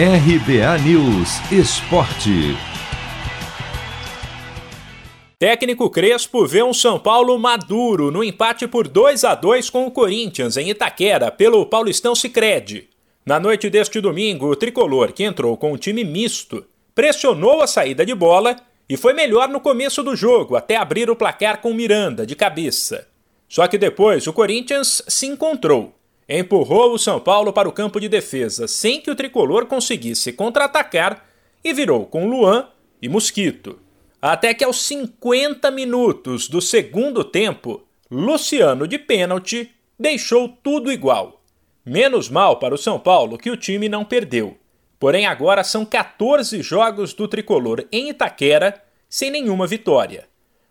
RBA News Esporte. Técnico Crespo vê um São Paulo maduro no empate por 2 a 2 com o Corinthians em Itaquera pelo Paulistão Sicredi. Na noite deste domingo, o tricolor, que entrou com um time misto, pressionou a saída de bola e foi melhor no começo do jogo, até abrir o placar com Miranda de cabeça. Só que depois o Corinthians se encontrou empurrou o São Paulo para o campo de defesa sem que o tricolor conseguisse contra-atacar e virou com Luan e Mosquito. Até que aos 50 minutos do segundo tempo, Luciano de pênalti deixou tudo igual. Menos mal para o São Paulo que o time não perdeu. Porém, agora são 14 jogos do tricolor em Itaquera sem nenhuma vitória.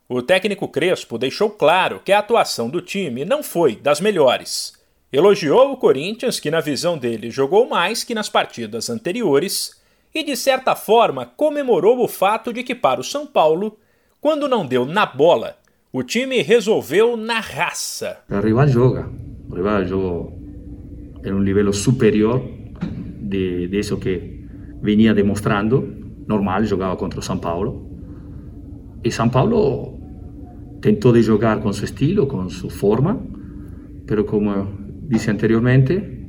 O técnico Crespo deixou claro que a atuação do time não foi das melhores. Elogiou o Corinthians, que na visão dele jogou mais que nas partidas anteriores, e de certa forma comemorou o fato de que para o São Paulo, quando não deu na bola, o time resolveu na raça. O rival joga, o rival joga em um nível superior de, de isso que vinha demonstrando. Normal, jogava contra o São Paulo. E São Paulo tentou de jogar com seu estilo, com sua forma, pero como dice anteriormente,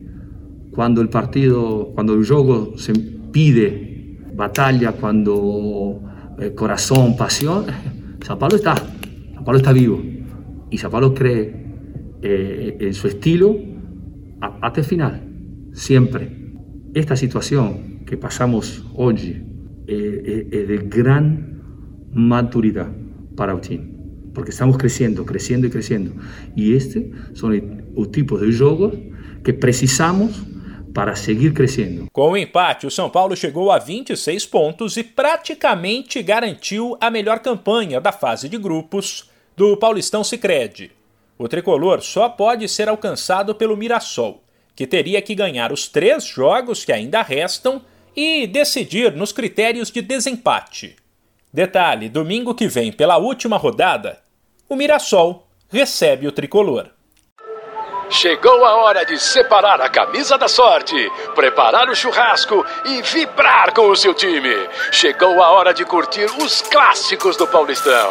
cuando el partido, cuando el juego se pide batalla, cuando el corazón, pasión, Sao Paulo está, Sao Paulo está vivo y Sao Paulo cree eh, en su estilo hasta el final, siempre. Esta situación que pasamos hoy eh, eh, es de gran maturidad para team porque estamos crescendo, crescendo e crescendo. E este são os tipos de jogos que precisamos para seguir crescendo. Com o empate, o São Paulo chegou a 26 pontos e praticamente garantiu a melhor campanha da fase de grupos do Paulistão Sicredi. O tricolor só pode ser alcançado pelo Mirassol, que teria que ganhar os três jogos que ainda restam e decidir nos critérios de desempate. Detalhe: domingo que vem, pela última rodada, o Mirassol recebe o tricolor. Chegou a hora de separar a camisa da sorte, preparar o churrasco e vibrar com o seu time. Chegou a hora de curtir os clássicos do Paulistão.